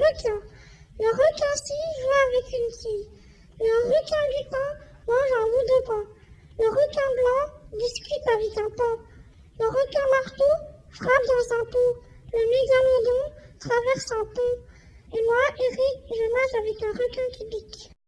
requin. Le requin-ci joue avec une fille. Le requin du mange un bout de pain. Le requin blanc discute avec un pain. Le requin marteau frappe dans un pot. Le mégalodon traverse un pont. Et moi, Eric, je nage avec un requin qui pique.